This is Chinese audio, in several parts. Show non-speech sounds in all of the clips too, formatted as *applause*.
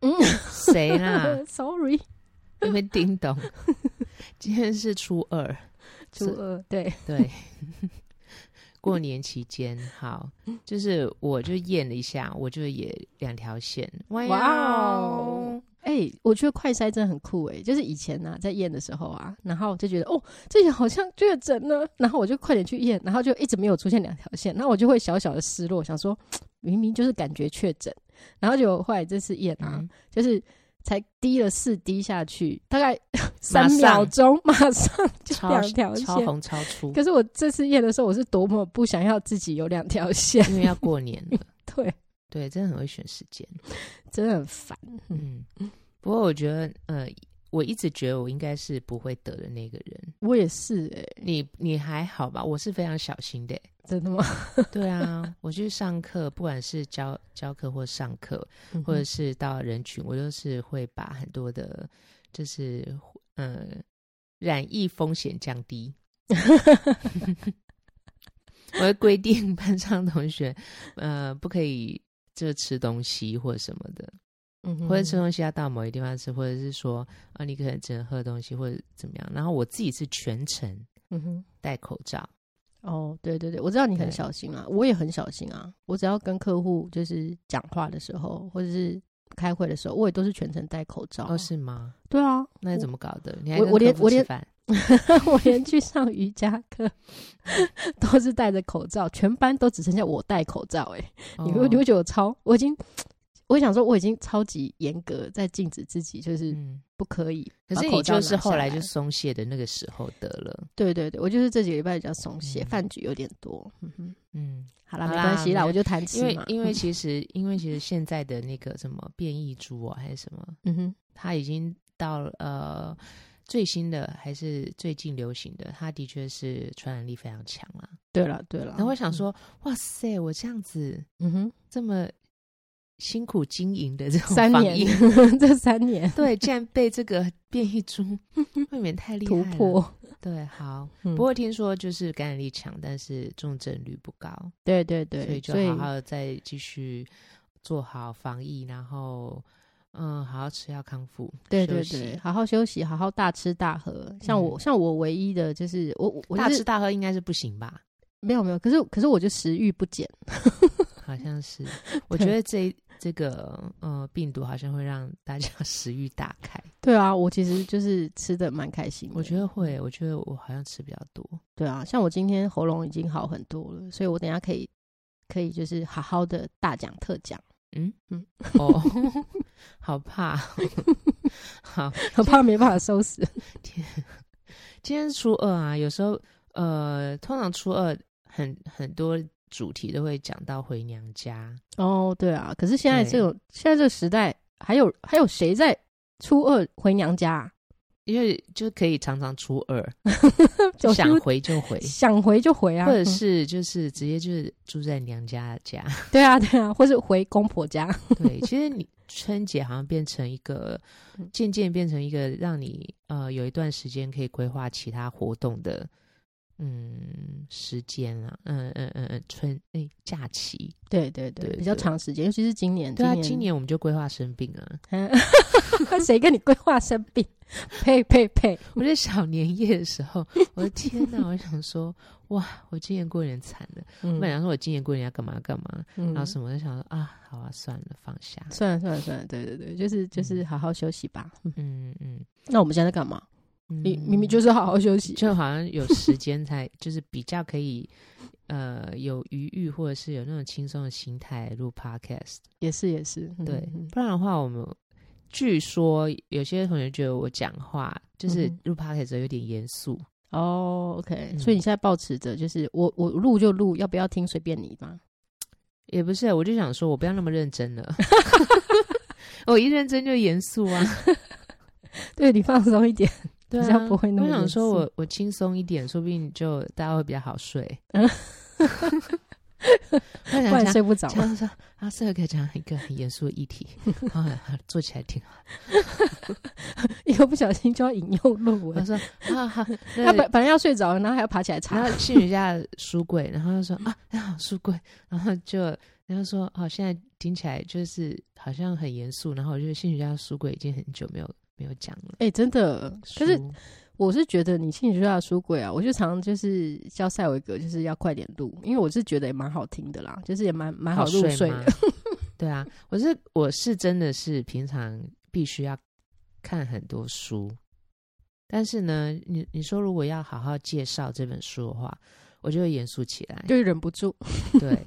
嗯，谁啦？*laughs* Sorry，因为叮咚。今天是初二，初二对对。*laughs* 过年期间，好，就是我就验了一下，我就也两条线。哇哦！哎、欸，我觉得快筛真的很酷哎，就是以前呢、啊，在验的时候啊，然后就觉得哦，这些好像确诊了，然后我就快点去验，然后就一直没有出现两条线，然后我就会小小的失落，想说 *tsk* 明明就是感觉确诊，然后就后来这次验啊，嗯、就是。才滴了四滴下去，大概三秒钟，马上就两条线，超红超粗。可是我这次验的时候，我是多么不想要自己有两条线，*laughs* 因为要过年了。对对，真的很会选时间，真的很烦。嗯，不过我觉得，呃。我一直觉得我应该是不会得的那个人，我也是哎、欸，你你还好吧？我是非常小心的、欸，真的吗？*laughs* 对啊，我去上课，不管是教教课或上课，或者是到人群，我都是会把很多的，就是呃染疫风险降低。*laughs* 我会规定班上同学，呃，不可以就吃东西或者什么的。嗯，或者吃东西要到某一个地方吃，或者是说啊，你可能只能喝东西或者怎么样。然后我自己是全程嗯哼戴口罩。哦，对对对，我知道你很小心啊，我也很小心啊。我只要跟客户就是讲话的时候，或者是开会的时候，我也都是全程戴口罩。哦，是吗？对啊，那你怎么搞的？你还我连我吃饭？我连去上瑜伽课都是戴着口罩，全班都只剩下我戴口罩、欸。哎、哦，你会你会觉得我超？我已经。我想说，我已经超级严格，在禁止自己，就是不可以。可是你就是后来就松懈的那个时候得了。对对对，我就是这几个礼拜比较松懈，饭、嗯、局有点多。嗯哼，嗯，好啦，没关系啦，我就谈。因为因为其实因为其实现在的那个什么变异株啊，还是什么，嗯哼，它已经到了呃最新的还是最近流行的，它的确是传染力非常强了。对了对了，然后我想说、嗯，哇塞，我这样子，嗯哼，这么。辛苦经营的这种防疫，三 *laughs* 年这三年，*laughs* 对，竟然被这个变异株 *laughs* 未免太厉害了。突破，对，好。嗯、不过听说就是感染力强，但是重症率不高。对对对，所以就好好再继续做好防疫，然后嗯，好好吃药康复。对对对，好好休息，好好大吃大喝。像我，嗯、像我唯一的就是我，我、就是、大吃大喝应该是不行吧？没有没有，可是可是我就食欲不减。好像是，我觉得这这个呃病毒好像会让大家 *laughs* 食欲大开。对啊，我其实就是吃的蛮开心的。我觉得会，我觉得我好像吃比较多。对啊，像我今天喉咙已经好很多了，所以我等一下可以可以就是好好的大讲特讲。嗯嗯，哦，*laughs* 好怕，*laughs* 好，好怕没办法收拾。天，今天是初二啊，有时候呃，通常初二很很多。主题都会讲到回娘家哦，对啊，可是现在这种现在这个时代，还有还有谁在初二回娘家啊？因为就可以常常初二，*laughs* 就想回就回，想回就回啊，或者是就是直接就是住在娘家家，对啊对啊，或是回公婆家。对，其实你春节好像变成一个渐渐变成一个让你呃有一段时间可以规划其他活动的。嗯，时间啊，嗯嗯嗯嗯，春哎、欸，假期，对对对，对，比较长时间，尤其是今年，对啊，今年我们就规划生病啊 *laughs* *laughs* 谁跟你规划生病？呸呸呸！*laughs* 我在小年夜的时候，我的天哪，我想说，哇，我今年过年惨了，嗯、我本来说我今年过年要干嘛干嘛、嗯，然后什么，我就想说啊，好啊，算了，放下，算了算了算了，对对对，就是就是好好休息吧，嗯。嗯，嗯，那我们现在在干嘛？你明明就是好好休息，就好像有时间才 *laughs* 就是比较可以，呃，有余裕或者是有那种轻松的心态录 podcast，也是也是，对，不然的话，我们据说有些同学觉得我讲话就是录 podcast 有点严肃。哦。OK，所以你现在保持着就是我我录就录，要不要听随便你嘛？也不是，我就想说我不要那么认真了，*laughs* *laughs* 我一认真就严肃啊。对你放松一点，对啊，比较不会那么。我想说我我轻松一点，说不定就大家会比较好睡。*laughs* 突 *laughs* 然睡不着，他说：“啊，适合可以讲一个很严肃的议题，*laughs* 啊，做起来挺好。一个不小心就要引诱论文。他说：啊好，他本本来要睡着，然后还要爬起来查。然后心理学家书柜，然后就说啊，好书柜，然后就然后说哦，现在听起来就是好像很严肃。然后我觉得心理学家书柜已经很久没有没有讲了。哎，真的，可是。”我是觉得你心理学家的书柜啊，我就常常就是叫赛维格，就是要快点录，因为我是觉得也蛮好听的啦，就是也蛮蛮好入睡的。*laughs* 对啊，我是我是真的是平常必须要看很多书，但是呢，你你说如果要好好介绍这本书的话，我就会严肃起来，就忍不住。对，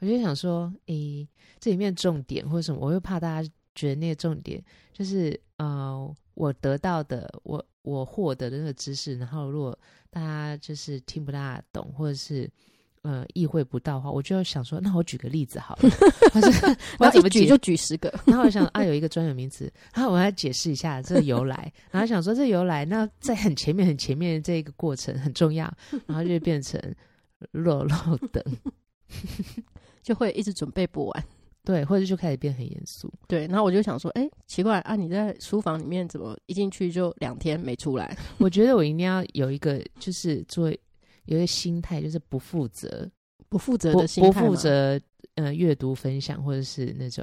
我就想说，诶、欸，这里面重点或者什么，我又怕大家觉得那个重点就是呃，我得到的我。我获得的那个知识，然后如果大家就是听不大懂，或者是呃意会不到的话，我就想说，那我举个例子好了，*laughs* 我要怎么举就举十个。*laughs* 然后我想啊，有一个专有名词，然后我要解释一下这个由来，*laughs* 然后想说这由来，那在很前面很前面的这个过程很重要，然后就变成落落等，就会一直准备不完。对，或者就开始变很严肃。对，然后我就想说，哎，奇怪啊，你在书房里面怎么一进去就两天没出来？*laughs* 我觉得我一定要有一个，就是做有一个心态，就是不负责、不负责的心态，不负责呃阅读分享，或者是那种，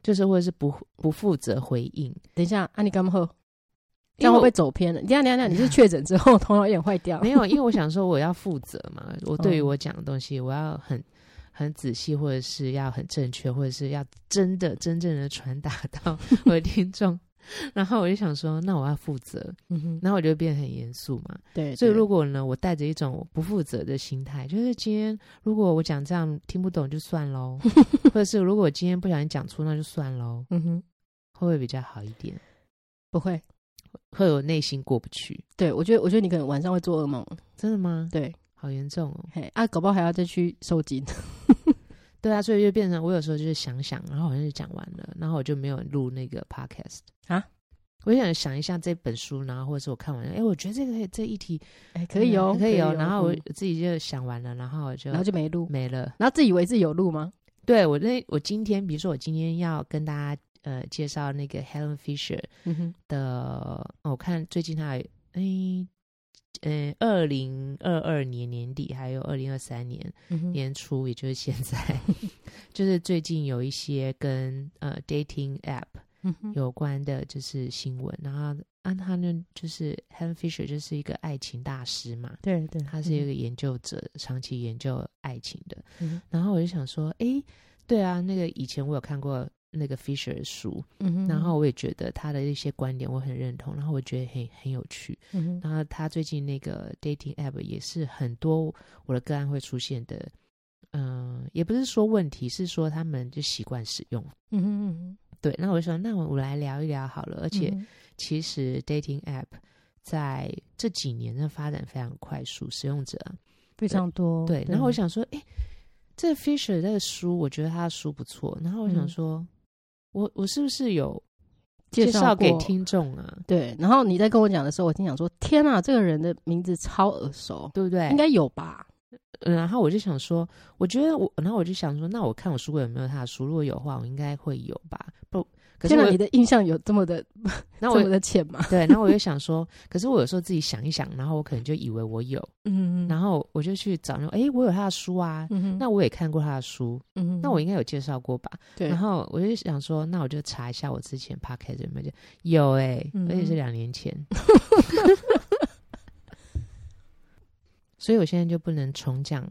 就是或者是不不负责回应。等一下，啊，你干嘛喝？这样会不会走偏了？你这样、这样、这样，你是确诊之后 *laughs* 头脑有点坏掉？没有，因为我 *laughs* 想说我要负责嘛，我对于我讲的东西，我要很。很仔细，或者是要很正确，或者是要真的、真正的传达到我的听众。然后我就想说，那我要负责。嗯哼，然后我就变得很严肃嘛。对，对，所以如果呢，我带着一种不负责的心态，就是今天如果我讲这样听不懂就算喽，*laughs* 或者是如果我今天不小心讲错那就算喽。嗯哼，会不会比较好一点？不会，会有内心过不去。对，我觉得，我觉得你可能晚上会做噩梦。真的吗？对。好严重哦！嘿啊，搞不好还要再去收金。*laughs* 对啊，所以就变成我有时候就是想想，然后好像就讲完了，然后我就没有录那个 podcast 啊。我想想一下这本书，然后或者是我看完了，哎，我觉得这个这一题哎可以哦，可以哦。然后我自己就想完了，然后我就然后就没录没了，然后自以为自己有录吗？对我那我今天比如说我今天要跟大家呃介绍那个 Helen Fisher 的，我看最近他哎。嗯，二零二二年年底，还有二零二三年年初，嗯、也就是现在，*laughs* 就是最近有一些跟呃 dating app 有关的，就是新闻。然后按他呢，就是 Helen Fisher 就是一个爱情大师嘛，对对，他是一个研究者，嗯、长期研究爱情的。嗯、然后我就想说，哎、欸，对啊，那个以前我有看过。那个 Fisher 的书，嗯、然后我也觉得他的一些观点我很认同，然后我觉得很很有趣。嗯、然后他最近那个 dating app 也是很多我的个案会出现的，嗯、呃，也不是说问题，是说他们就习惯使用。嗯哼嗯哼，对。那我就说，那我我来聊一聊好了。而且其实 dating app 在这几年的发展非常快速，使用者非常多。对。对然后我想说，哎，这 Fisher 这个书，我觉得他的书不错。然后我想说。嗯我我是不是有介绍给听众啊？对，然后你在跟我讲的时候，我心想说：天啊，这个人的名字超耳熟，对不对？应该有吧？然后我就想说，我觉得我，然后我就想说，那我看我书柜有没有他的书？如果有的话，我应该会有吧？不。可是你的印象有这么的，那我 *laughs* 这么的浅吗？*laughs* 对，然后我就想说，可是我有时候自己想一想，然后我可能就以为我有，嗯，然后我就去找，哎，我有他的书啊，嗯那我也看过他的书，嗯，那我应该有介绍过吧？对，然后我就想说，那我就查一下我之前 podcast 有没有，有哎，而且是两年前，*laughs* 所以我现在就不能重讲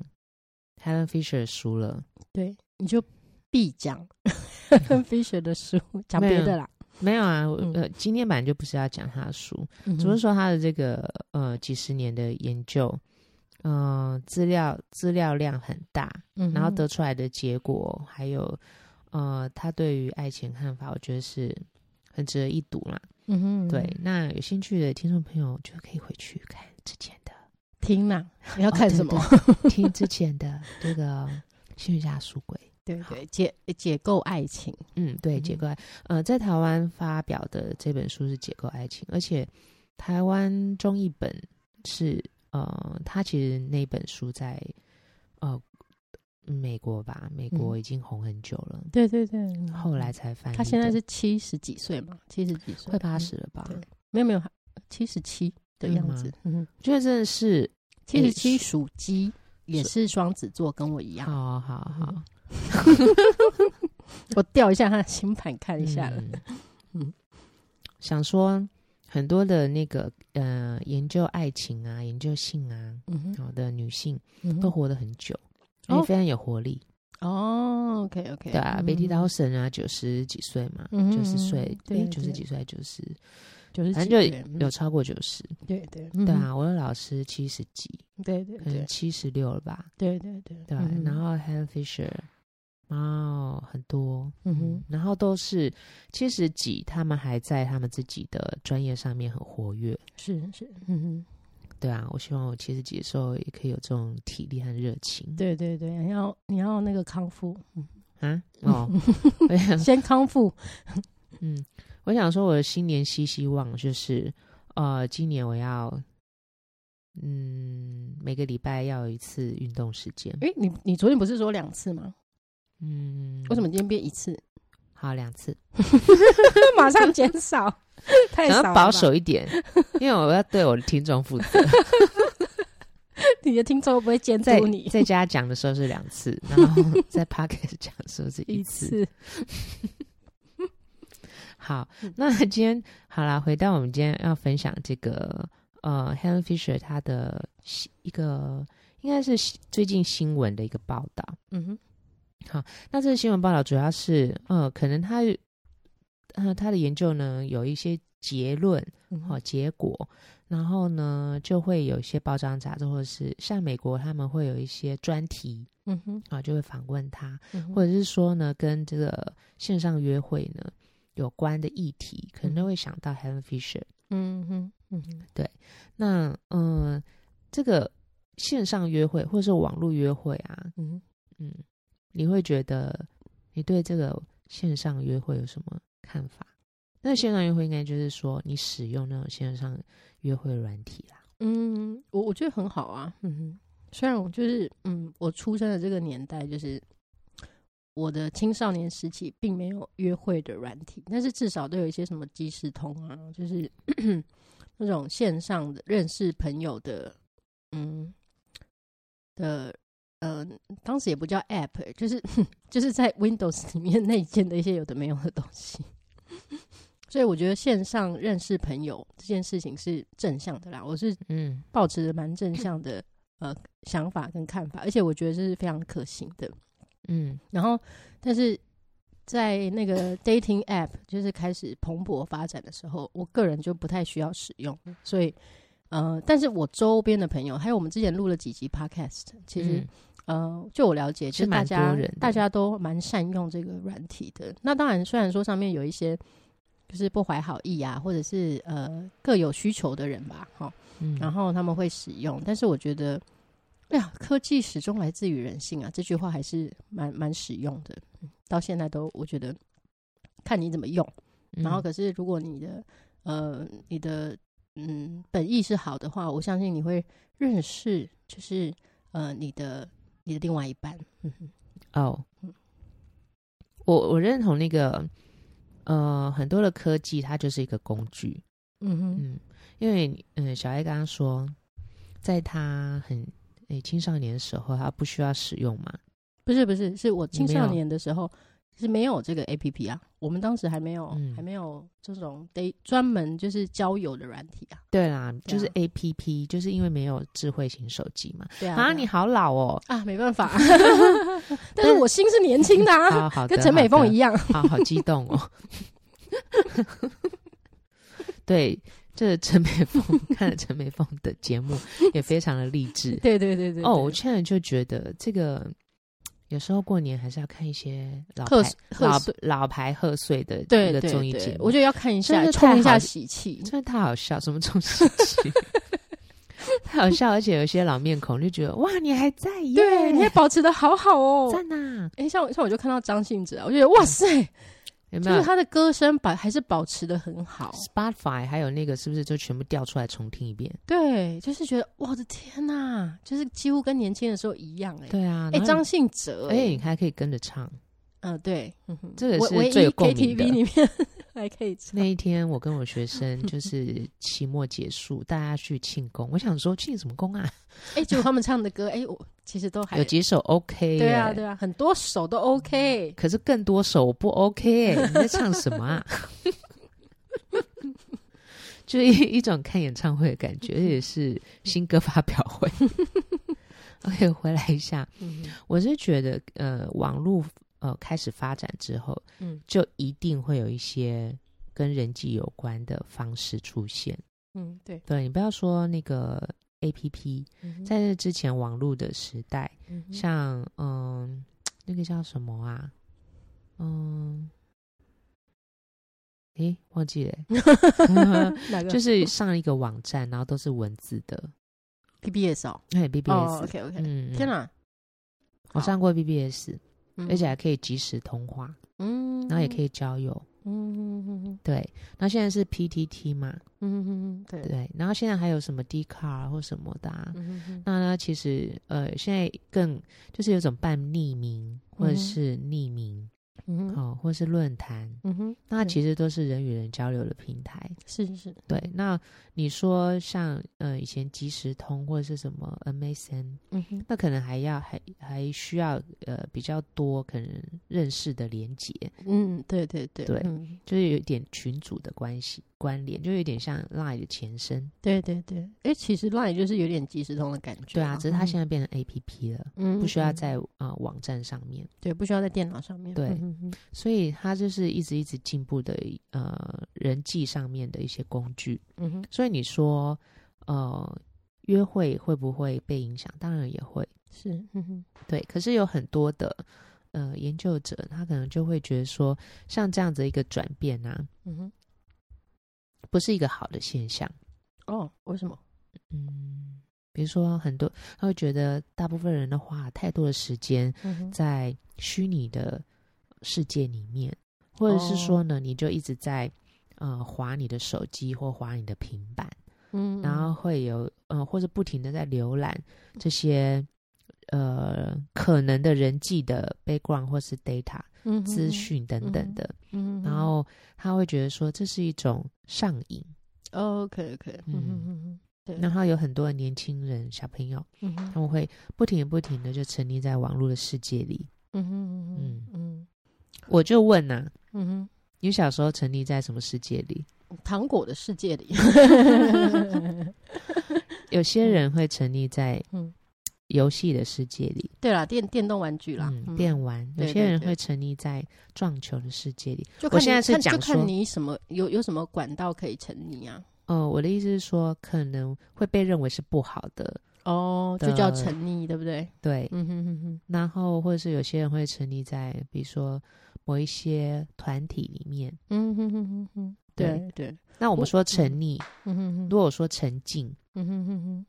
Helen Fisher 的书了，对，你就必讲。跟 *laughs* Fisher 的书 *laughs* 讲别的啦，没有啊，嗯、呃，今天本来就不是要讲他的书，嗯、只是说他的这个呃几十年的研究，嗯、呃，资料资料量很大，嗯、然后得出来的结果，还有呃，他对于爱情看法，我觉得是很值得一读啦。嗯哼，嗯哼，对，那有兴趣的听众朋友就可以回去看之前的，听嘛，你要看什么？哦、对对听之前的这个心理学家书柜。对对，解解构爱情，嗯，对，解构爱，呃，在台湾发表的这本书是解构爱情，而且台湾中译本是，呃，他其实那本书在，呃，美国吧，美国已经红很久了，对对对，后来才翻译。他现在是七十几岁嘛，七十几岁，快八十了吧？没有没有，七十七的样子，嗯，我觉得真的是七十七属鸡。也是双子座，跟我一样。好好好，*laughs* 我调一下他的星盘看一下了。嗯，想说很多的那个呃，研究爱情啊，研究性啊，好的女性都活得很久，也非常有活力。哦，OK OK，对啊，贝蒂·刀神啊，九十几岁嘛，九十岁，对，九十几岁，九十。就是反正就有超过九十，对对对啊！我的老师七十几，对对，可能七十六了吧？对对对对。然后 Helen Fisher，哦，很多，嗯哼，然后都是七十几，他们还在他们自己的专业上面很活跃，是是，嗯哼，对啊！我希望我七十几的时候也可以有这种体力和热情。对对对，你要你要那个康复，嗯啊哦，*laughs* 先康复，*laughs* 嗯。我想说，我的新年新希望就是，呃，今年我要，嗯，每个礼拜要有一次运动时间。诶，你你昨天不是说两次吗？嗯，为什么今天变一次？好，两次，*laughs* 马上减少，*laughs* 太少保守一点，因为我要对我的听众负责。*laughs* 你的听众不会监督你，在家讲的时候是两次，然后在 Podcast 讲的时候是一次。好，那今天好啦，回到我们今天要分享这个呃，Helen Fisher 他的一个应该是最近新闻的一个报道。嗯哼，好，那这个新闻报道主要是呃，可能他呃他的研究呢有一些结论好、结果，然后呢就会有一些报章杂志或者是像美国他们会有一些专题，嗯哼，啊就会访问他，嗯、或者是说呢跟这个线上约会呢。有关的议题，可能都会想到 Helen Fisher。嗯哼，嗯哼，对。那嗯、呃，这个线上约会或者是网络约会啊，嗯嗯，你会觉得你对这个线上约会有什么看法？那线上约会应该就是说你使用那种线上约会软体啦。嗯，我我觉得很好啊。嗯哼，虽然我就是嗯，我出生的这个年代就是。我的青少年时期并没有约会的软体，但是至少都有一些什么即时通啊，就是 *clears throat* 那种线上的认识朋友的，嗯的，呃，当时也不叫 App，就是 *laughs* 就是在 Windows 里面内建的一些有的没有的东西。*laughs* 所以我觉得线上认识朋友这件事情是正向的啦，我是嗯保持着蛮正向的呃想法跟看法，而且我觉得这是非常可行的。嗯，然后，但是在那个 dating app 就是开始蓬勃发展的时候，我个人就不太需要使用。所以，呃，但是我周边的朋友，还有我们之前录了几集 podcast，其实，嗯、呃，就我了解，其实大家大家都蛮善用这个软体的。那当然，虽然说上面有一些就是不怀好意啊，或者是呃各有需求的人吧，哈，嗯、然后他们会使用，但是我觉得。哎呀，科技始终来自于人性啊！这句话还是蛮蛮实用的，到现在都我觉得看你怎么用。嗯、然后，可是如果你的呃你的嗯本意是好的话，我相信你会认识，就是呃你的你的另外一半。嗯哼，哦，我我认同那个呃很多的科技它就是一个工具。嗯哼嗯，因为嗯小艾刚刚说，在他很。哎，青少年的时候他不需要使用嘛？不是不是，是我青少年的时候是没有这个 APP 啊。我们当时还没有，嗯、还没有这种得专门就是交友的软体啊。对啦，就是 APP，就是因为没有智慧型手机嘛。对啊，啊，你好老哦啊，没办法。*laughs* 但是我心是年轻的啊，好好跟陈美凤一样，好好激动哦。对。这陈美凤看了陈美凤的节目，也非常的励志。对对对对。哦，我现在就觉得这个有时候过年还是要看一些老牌、老老牌贺岁的那个综艺节目。我觉得要看一下，冲一下喜气。真的太好笑，什么冲喜气？*laughs* 太好笑，而且有些老面孔就觉得哇，你还在耶，对，你还保持的好好哦，*laughs* 赞呐！哎，像像我就看到张信哲，我觉得哇塞，有没有？就是他的歌声保还是保持的很好，Spotify 还有那个是不是就全部调出来重听一遍？对，就是觉得我的天呐，就是几乎跟年轻的时候一样哎。对啊，哎，张信哲，哎，你还可以跟着唱，嗯，对，这个是最有共鸣的。KTV 里面。*laughs* 还可以唱。那一天，我跟我学生 *laughs* 就是期末结束，大家去庆功。我想说庆什么功啊？哎、欸，结果他们唱的歌，哎、欸，我其实都还有几首 OK。对啊，对啊，很多首都 OK。可是更多首不 OK。你在唱什么啊？*laughs* 就是一一种看演唱会的感觉，也是新歌发表会。OK，回来一下，我是觉得呃，网络。呃，开始发展之后，嗯，就一定会有一些跟人际有关的方式出现。嗯，对，对，你不要说那个 APP，嗯，在这之前网络的时代，嗯，像嗯，那个叫什么啊？嗯，诶，忘记了，*laughs* 哪个？就是上一个网站，然后都是文字的。BBS 哦，对，BBS，哦，OK OK，嗯，天哪，我上过 BBS。而且还可以即时通话，嗯，然后也可以交友，嗯嗯嗯，对。那现在是 PTT 嘛，嗯嗯对对。然后现在还有什么 Dcard 或什么的，啊，那呢，其实呃，现在更就是有种半匿名或者是匿名。嗯，好，或是论坛，嗯哼，那其实都是人与人交流的平台，是是是，对。那你说像呃以前即时通或者是什么 MSN，嗯哼，那可能还要还还需要呃比较多可能认识的连接，嗯，对对对对，就是有一点群组的关系。关联就有点像 Line 的前身，对对对，哎，其实 Line 就是有点即时通的感觉，对啊，只是它现在变成 APP 了，嗯，不需要在啊、呃、网站上面，对，不需要在电脑上面，对，所以它就是一直一直进步的呃人际上面的一些工具，嗯哼，所以你说呃约会会不会被影响？当然也会，是，嗯哼，对，可是有很多的呃研究者，他可能就会觉得说，像这样子一个转变啊，嗯哼。不是一个好的现象哦？为什么？嗯，比如说很多他会觉得，大部分人的话太多的时间在虚拟的世界里面，嗯、或者是说呢，你就一直在呃划你的手机或划你的平板，嗯，然后会有呃或者不停的在浏览这些呃可能的人际的 background 或是 data。嗯，资讯等等的，嗯，然后他会觉得说这是一种上瘾。OK OK，嗯嗯嗯，对。然后有很多的年轻人小朋友，嗯，他们会不停的不停的就沉溺在网络的世界里。嗯嗯嗯嗯，我就问呐，嗯哼，你小时候沉溺在什么世界里？糖果的世界里。*laughs* *laughs* 有些人会沉溺在嗯。游戏的世界里，对啦，电电动玩具啦，嗯，电玩。有些人会沉溺在撞球的世界里。我现在是讲说，就看你什么有有什么管道可以沉溺啊？哦，我的意思是说，可能会被认为是不好的哦，就叫沉溺，对不对？对，嗯哼哼哼。然后或者是有些人会沉溺在，比如说某一些团体里面，嗯哼哼哼哼。对对。那我们说沉溺，嗯哼哼。如果说沉浸，嗯哼哼哼。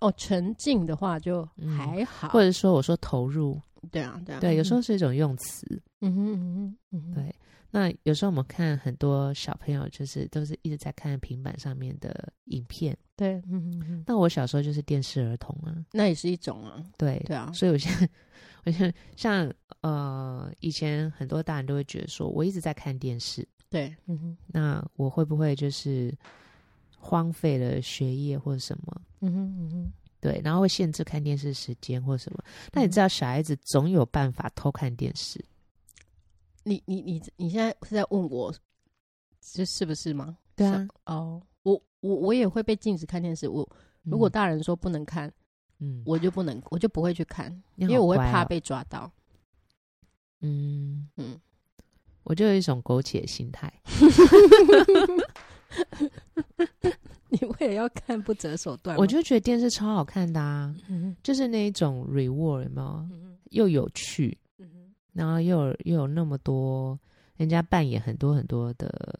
哦，沉浸的话就还好，嗯、或者说我说投入，对啊，对啊，对，有时候是一种用词，嗯哼嗯哼嗯哼，对。那有时候我们看很多小朋友，就是都是一直在看平板上面的影片，对，嗯哼嗯。那我小时候就是电视儿童啊，那也是一种啊，对对啊。所以我现在，我现在像呃，以前很多大人都会觉得说，我一直在看电视，对，嗯哼。那我会不会就是？荒废了学业或者什么，嗯哼嗯哼，对，然后会限制看电视时间或什么。那你知道小孩子总有办法偷看电视？你你你你现在是在问我，这是不是吗？对啊，哦，我我我也会被禁止看电视。我如果大人说不能看，嗯，我就不能，我就不会去看，哦、因为我会怕被抓到。嗯嗯，我就有一种苟且心态。*laughs* *laughs* 你为了要看不择手段，我就觉得电视超好看的啊，嗯、就是那一种 reward 有没有？嗯、又有趣，嗯、然后又有又有那么多人家扮演很多很多的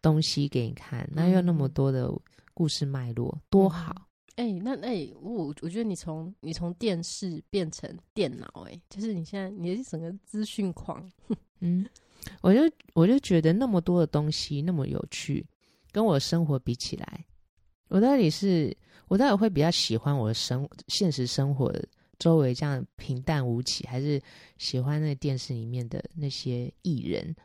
东西给你看，那、嗯、又那么多的故事脉络，多好哎、欸，那哎、欸，我我觉得你从你从电视变成电脑，哎，就是你现在你是整个资讯狂，嗯，我就我就觉得那么多的东西那么有趣，跟我生活比起来，我到底是我到底会比较喜欢我的生现实生活周围这样平淡无奇，还是喜欢那电视里面的那些艺人？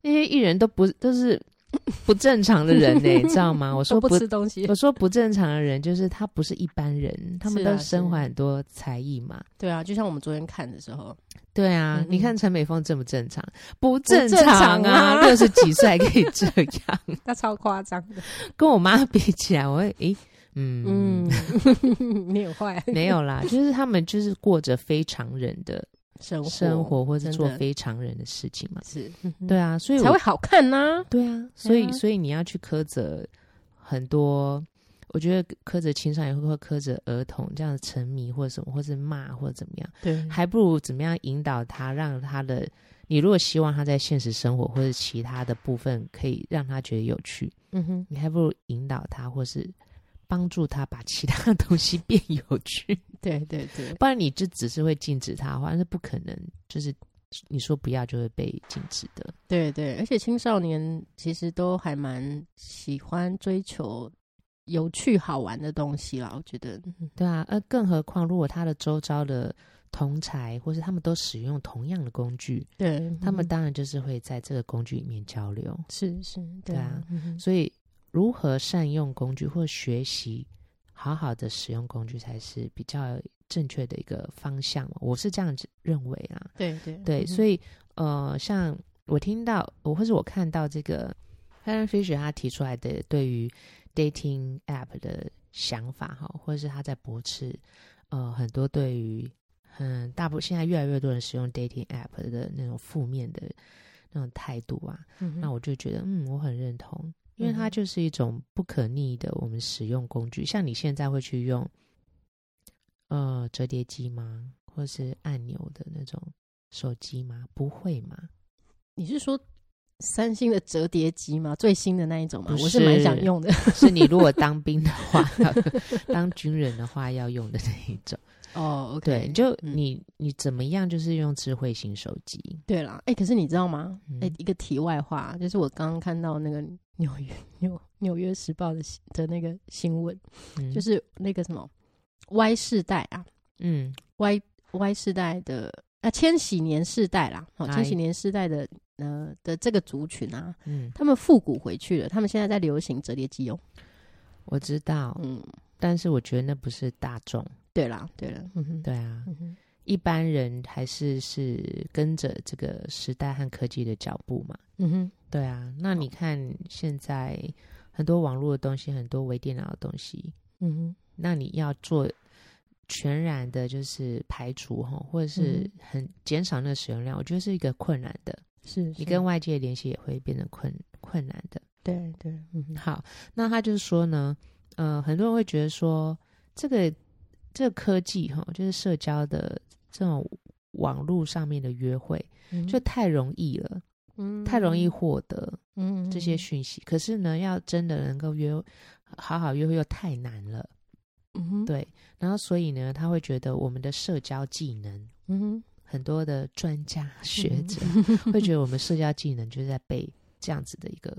那些艺人都不都是。*laughs* 不正常的人呢、欸，*laughs* 你知道吗？我说不，不吃东西。我说不正常的人，就是他不是一般人，他们都身怀很多才艺嘛。对啊，就像我们昨天看的时候，对啊，嗯、你看陈美凤正不正常？不正常啊，*laughs* 六十几岁还可以这样，他超夸张的。跟我妈比起来，我会诶，嗯嗯，你很坏。没有啦，就是他们就是过着非常人的。生活，生活或者做非常人的事情嘛，是，对啊，所以才会好看呢、啊。对啊，所以所以你要去苛责很多，我觉得苛责青少年或苛责儿童这样沉迷或者什么，或是骂或者怎么样，对，还不如怎么样引导他，让他的你如果希望他在现实生活或者其他的部分可以让他觉得有趣，嗯哼，你还不如引导他，或是。帮助他把其他的东西变有趣，*laughs* 对对对，不然你就只是会禁止他的话，那不可能。就是你说不要就会被禁止的，对对。而且青少年其实都还蛮喜欢追求有趣好玩的东西啦，我觉得。对啊，而，更何况如果他的周遭的同才或是他们都使用同样的工具，对，他们当然就是会在这个工具里面交流。是是，对，对啊，所以。如何善用工具，或学习好好的使用工具，才是比较正确的一个方向。我是这样子认为啊。对对对，所以呃，像我听到，我或是我看到这个 Helen Fisher 他提出来的对于 dating app 的想法哈，或者是他在驳斥呃很多对于嗯大部现在越来越多人使用 dating app 的那种负面的那种态度啊，嗯、那我就觉得嗯，我很认同。因为它就是一种不可逆的我们使用工具，像你现在会去用呃折叠机吗？或是按钮的那种手机吗？不会吗？你是说三星的折叠机吗？最新的那一种吗？是我是蛮想用的。是你如果当兵的话，*laughs* 当军人的话要用的那一种。*laughs* 哦、oh, 对，就你、嗯、你怎么样，就是用智慧型手机。对啦，哎、欸，可是你知道吗？哎、嗯欸，一个题外话，就是我刚刚看到那个纽约纽纽约时报的的那个新闻、嗯，就是那个什么 Y 世代啊，嗯，Y Y 世代的啊，千禧年世代啦，哦，千禧年世代的呃的这个族群啊，嗯，他们复古回去了，他们现在在流行折叠机哦。我知道，嗯，但是我觉得那不是大众。对啦，对了，嗯哼，对啊，嗯，一般人还是是跟着这个时代和科技的脚步嘛，嗯哼，对啊。那你看现在很多网络的东西，很多微电脑的东西，嗯哼，那你要做全然的，就是排除哈，或者是很减少那个使用量，我觉得是一个困难的，是，是，你跟外界联系也会变得困困难的，对对，嗯，好，那他就是说呢，呃，很多人会觉得说这个。这个科技哈，就是社交的这种网络上面的约会，嗯、就太容易了，嗯，太容易获得，嗯，这些讯息、嗯。可是呢，要真的能够约好好约会又太难了，嗯，对。然后所以呢，他会觉得我们的社交技能，嗯，很多的专家学者、嗯、会觉得 *laughs* 我们社交技能就是在被这样子的一个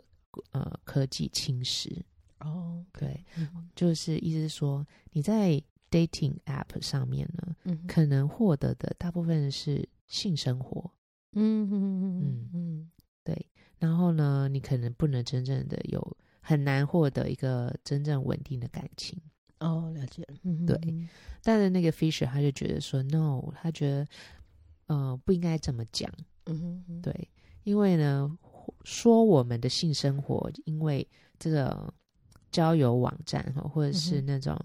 呃科技侵蚀。哦，对，嗯、就是意思是说你在。Dating app 上面呢，嗯、可能获得的大部分是性生活，嗯嗯嗯嗯，对。然后呢，你可能不能真正的有，很难获得一个真正稳定的感情。哦，了解。嗯，对。但是那个 Fisher 他就觉得说，no，他觉得，呃，不应该这么讲。嗯哼，对，因为呢，说我们的性生活，因为这个交友网站哈，或者是那种。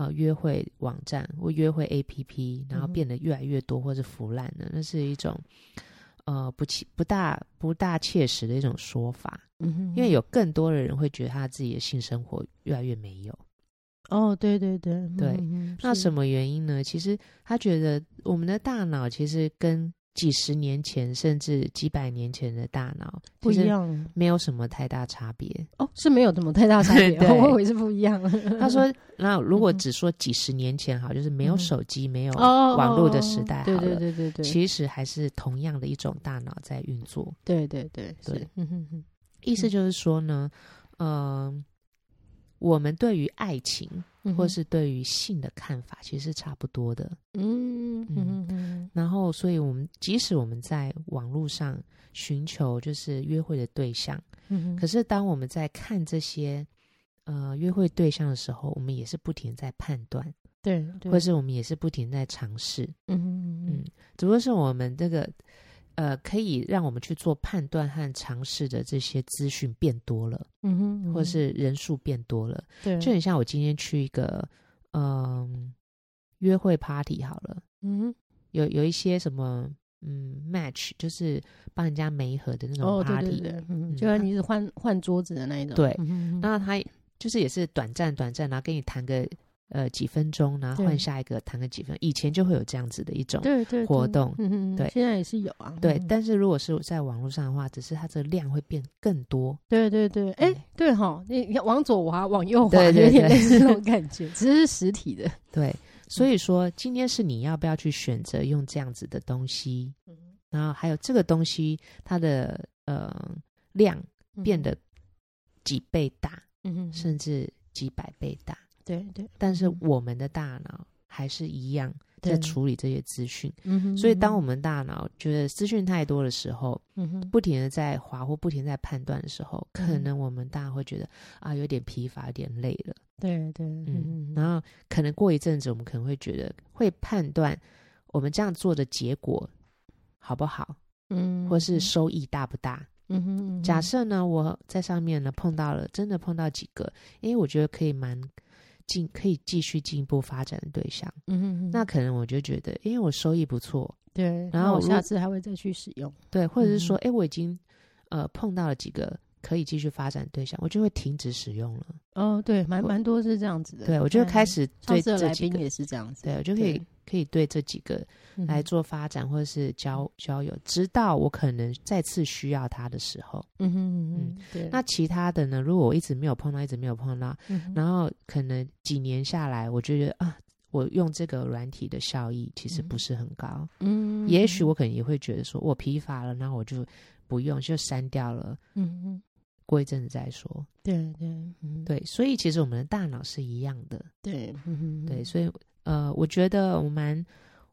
呃，约会网站或约会 APP，然后变得越来越多，或者腐烂了，那是一种呃不切不大不大切实的一种说法。嗯哼，因为有更多的人会觉得他自己的性生活越来越没有。哦，对对对对，嗯、那什么原因呢？其实他觉得我们的大脑其实跟几十年前甚至几百年前的大脑不一样，没有什么太大差别。哦，是没有什么太大差别，*laughs* 我以为是不一样。他说，那如果只说几十年前好，就是没有手机、没有网络的时代好了，对对对对对，其实还是同样的一种大脑在运作。对对对对，意思就是说呢，嗯，我们对于爱情。或是对于性的看法，其实是差不多的。嗯嗯嗯。然后，所以我们即使我们在网络上寻求就是约会的对象，嗯，可是当我们在看这些呃约会对象的时候，我们也是不停在判断，对，对，或是我们也是不停在尝试。嗯嗯嗯。只不过是我们这个。呃，可以让我们去做判断和尝试的这些资讯变多了，嗯哼，嗯哼，或是人数变多了，对，就很像我今天去一个嗯、呃、约会 party 好了，嗯哼，有有一些什么嗯 match，就是帮人家媒合的那种 party，哦、对对对嗯，就像你是换换桌子的那一种，对，那他就是也是短暂短暂，然后跟你谈个。呃，几分钟，然后换下一个，弹个几分钟。以前就会有这样子的一种活动，对，对，对，对，现在也是有啊。对，嗯、但是如果是在网络上的话，只是它这个量会变更多。对对对，哎、欸，对哈，你往左滑，往右滑，有点类似这种 *laughs* 感觉，只是实体的。对，所以说今天是你要不要去选择用这样子的东西，嗯、然后还有这个东西它的呃量变得几倍大，嗯，甚至几百倍大。对对，但是我们的大脑还是一样在处理这些资讯，嗯，所以当我们大脑觉得资讯太多的时候，嗯，不停的在划或不停在判断的时候，嗯，可能我们大脑会觉得啊有点疲乏，有点累了，对对，嗯，然后可能过一阵子，我们可能会觉得会判断我们这样做的结果好不好，嗯，或是收益大不大，嗯哼，嗯哼，假设呢我在上面呢碰到了真的碰到几个，因为我觉得可以蛮。进可以继续进一步发展的对象，嗯哼哼，那可能我就觉得，因为我收益不错，对，然后我下次还会再去使用，对，或者是说，哎、嗯，我已经呃碰到了几个可以继续发展的对象，我就会停止使用了。哦，对，蛮蛮多是这样子的，对，我就开始对这来宾也是这样子，对，我就可以。可以对这几个来做发展，或者是交交友，直到我可能再次需要他的时候。嗯哼嗯嗯，对。那其他的呢？如果我一直没有碰到，一直没有碰到，嗯、然后可能几年下来，我觉得啊，我用这个软体的效益其实不是很高。嗯，也许我可能也会觉得说我疲乏了，那我就不用，就删掉了。嗯嗯，过一阵子再说。对对、嗯、对，所以其实我们的大脑是一样的。对，对，所以。呃，我觉得我蛮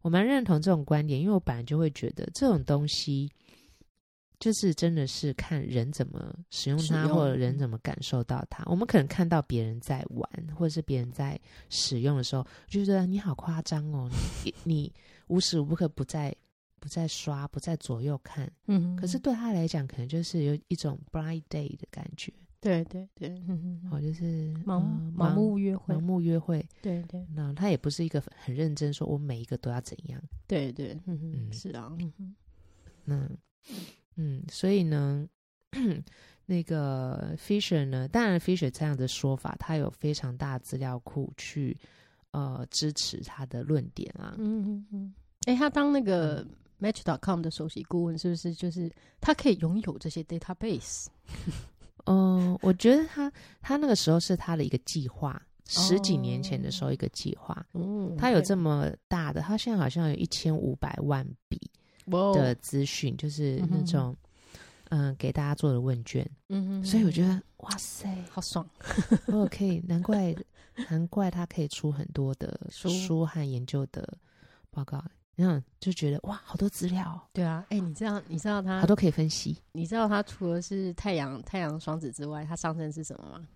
我蛮认同这种观点，因为我本来就会觉得这种东西就是真的是看人怎么使用它，或者人怎么感受到它。我们可能看到别人在玩，或者是别人在使用的时候，就觉得你好夸张哦，你 *laughs* 你无时无刻不在不在刷，不在左右看。嗯，可是对他来讲，可能就是有一种 bright date 的感觉。对对对，嗯好，就是盲盲目约会，盲目约会，对对。那他也不是一个很认真，说我每一个都要怎样？对对，嗯嗯，是啊，嗯那嗯，所以呢，那个 Fisher 呢，当然 Fisher 这样的说法，他有非常大资料库去呃支持他的论点啊。嗯嗯嗯。哎，他当那个 Match.com 的首席顾问，是不是就是他可以拥有这些 database？嗯，我觉得他他那个时候是他的一个计划，十几年前的时候一个计划。嗯，他有这么大的，他现在好像有一千五百万笔的资讯，就是那种嗯给大家做的问卷。嗯嗯，所以我觉得哇塞，好爽！我 *laughs* 可以，难怪难怪他可以出很多的书和研究的报告。嗯，就觉得哇，好多资料。对啊，哎、欸，你知道你知道他好多可以分析。你知道他除了是太阳太阳双子之外，他上升是什么吗？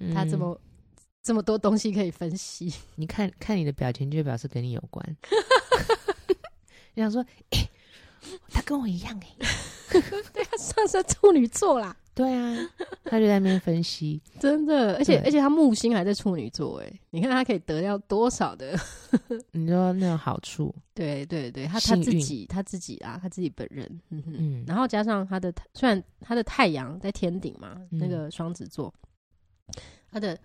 嗯、他这么这么多东西可以分析。你看看你的表情，就表示跟你有关。*laughs* 你想说，哎、欸，他跟我一样哎、欸，*laughs* 对啊上升处女座啦。对啊，他就在那边分析，真的，而且而且他木星还在处女座，哎，你看他可以得到多少的，*laughs* 你说那种好处？对对对，他他自己他自己啊，他自己本人，嗯嗯，然后加上他的虽然他的太阳在天顶嘛，嗯、那个双子座，他的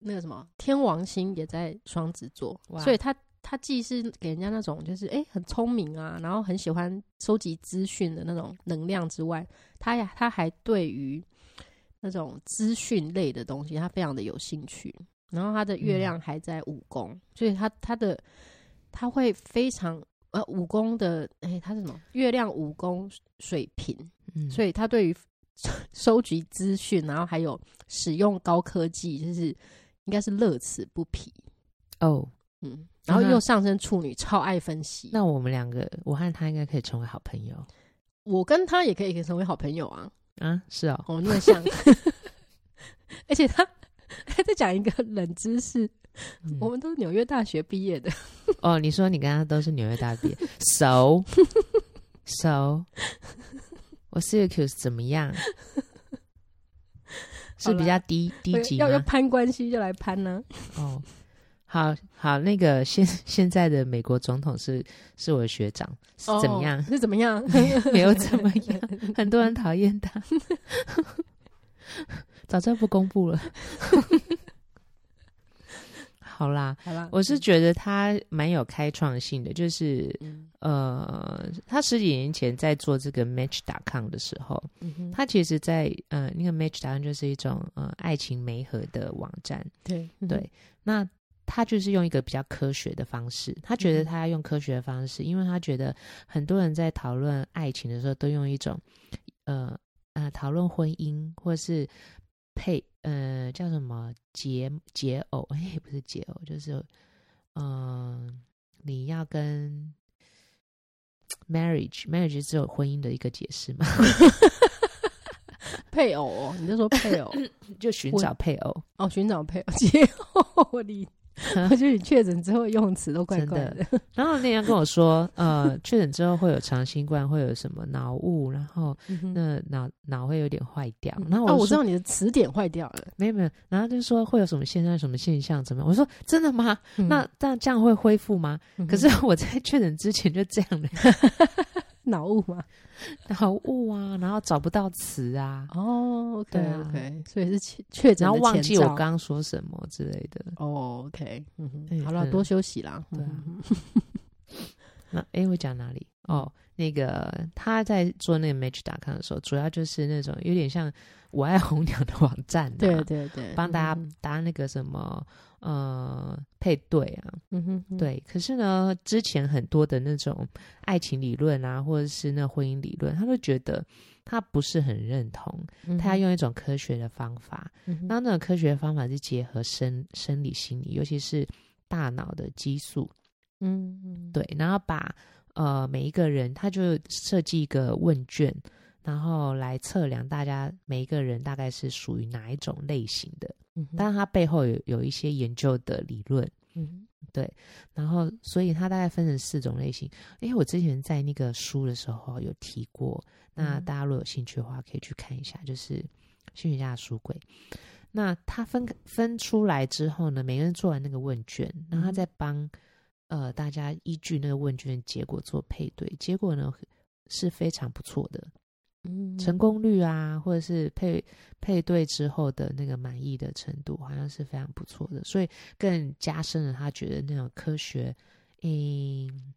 那个什么天王星也在双子座，所以他他既是给人家那种就是哎、欸、很聪明啊，然后很喜欢收集资讯的那种能量之外，他呀他还对于那种资讯类的东西，他非常的有兴趣。然后他的月亮还在武功，嗯、所以他他的他会非常呃五宫的哎、欸，他是什么？月亮武功水平，嗯，所以他对于收集资讯，然后还有使用高科技，就是应该是乐此不疲哦。嗯，然后又上升处女，超爱分析。那我们两个，我和他应该可以成为好朋友。我跟他也可以成为好朋友啊！啊，是哦，我们那么像，*laughs* 而且他 *laughs* 还在讲一个冷知识，嗯、我们都是纽约大学毕业的。*laughs* 哦，你说你跟他都是纽约大学毕业，so so，我 Syracuse 怎么样？是比较低低级吗？要要攀关系就来攀呢、啊。哦。好好，那个现现在的美国总统是是我的学长，是怎么样？哦、*laughs* 是怎么样？没有怎么样，*laughs* 很多人讨厌他，*laughs* 早知道不公布了。好啦，好啦，我是觉得他蛮有开创性的，就是、嗯、呃，他十几年前在做这个 Match.com 的时候，嗯、他其实在，在呃，那个 Match.com 就是一种呃爱情媒合的网站，对、嗯、对，那。他就是用一个比较科学的方式，他觉得他要用科学的方式，嗯、因为他觉得很多人在讨论爱情的时候都用一种，呃呃，讨论婚姻或是配呃叫什么结结偶，*laughs* 哎，不是结偶，就是嗯、呃，你要跟 marriage marriage 只有婚姻的一个解释嘛？*laughs* 配偶、哦，你就说配偶，*coughs* 就寻找配偶哦，寻找配偶 *laughs* 结偶你。*laughs* 我觉得你确诊之后用词都怪怪的。的然后那天跟我说，呃，*laughs* 确诊之后会有长新冠，会有什么脑雾，然后那脑脑会有点坏掉。然后我、知道你的词典坏掉了，没有没有。然后就说会有什么现象，什么现象，怎么样？我说真的吗？嗯、那这样这样会恢复吗？嗯、可是我在确诊之前就这样了。*laughs* *laughs* 脑雾吗？脑雾啊，然后找不到词啊。哦，OK OK，所以是确确诊，然后忘记我刚刚说什么之类的。哦，OK，嗯哼，好了，多休息啦。对啊。*laughs* 那哎，我讲哪里？哦，那个他在做那个 Match.com 的时候，主要就是那种有点像我爱红娘的网站，对对对，帮大家搭那个什么。呃，配对啊，嗯哼，哼，对。可是呢，之前很多的那种爱情理论啊，或者是那婚姻理论，他都觉得他不是很认同。嗯、他要用一种科学的方法，那、那种科学的方法是结合生生理、心理，尤其是大脑的激素。嗯哼，对。然后把呃每一个人，他就设计一个问卷，然后来测量大家每一个人大概是属于哪一种类型的。嗯但是它背后有有一些研究的理论，嗯，对，然后所以它大概分成四种类型。因为我之前在那个书的时候有提过，那大家如果有兴趣的话，可以去看一下，就是《心理学家的书柜》。那他分分出来之后呢，每个人做完那个问卷，然后他在帮呃大家依据那个问卷结果做配对，结果呢是非常不错的。嗯，成功率啊，或者是配配对之后的那个满意的程度，好像是非常不错的，所以更加深了他觉得那种科学，嗯，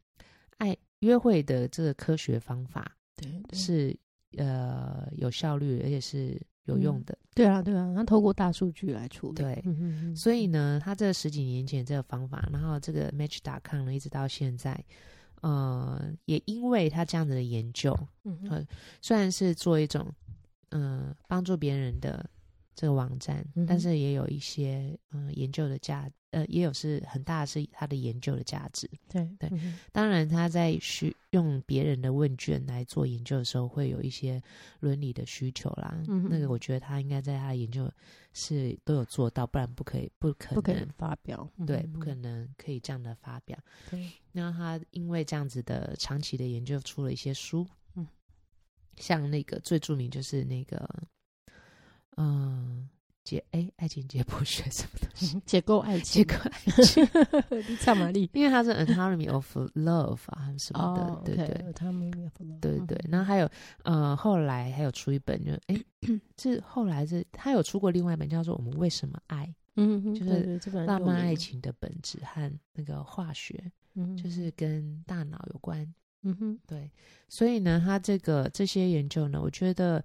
爱约会的这个科学方法，对，对是呃有效率，而且是有用的。嗯、对啊，对啊，他透过大数据来处理。对，嗯、哼哼所以呢，他这十几年前这个方法，然后这个 Match.com 呢，一直到现在。呃，也因为他这样子的研究，嗯，呃，虽然是做一种，嗯、呃，帮助别人的这个网站，嗯、但是也有一些，嗯、呃，研究的价，呃，也有是很大的是他的研究的价值，对对。嗯、当然，他在需用别人的问卷来做研究的时候，会有一些伦理的需求啦。嗯，那个我觉得他应该在他的研究是都有做到，不然不可以，不可能，不可能发表，对，嗯、不可能可以这样的发表。对。那他因为这样子的长期的研究，出了一些书，嗯，像那个最著名就是那个，嗯，解哎，爱情解剖学什么东西？*laughs* 解构爱情，解构爱情，*laughs* 玛丽，因为它是 Anatomy of Love 啊什么的，对对，Anatomy of Love，对对。然后还有呃，后来还有出一本，就哎，是后来是他有出过另外一本叫做《我们为什么爱》。嗯，就是浪漫爱情的本质和那个化学，嗯，就是跟大脑有关。嗯哼，对，所以呢，他这个这些研究呢，我觉得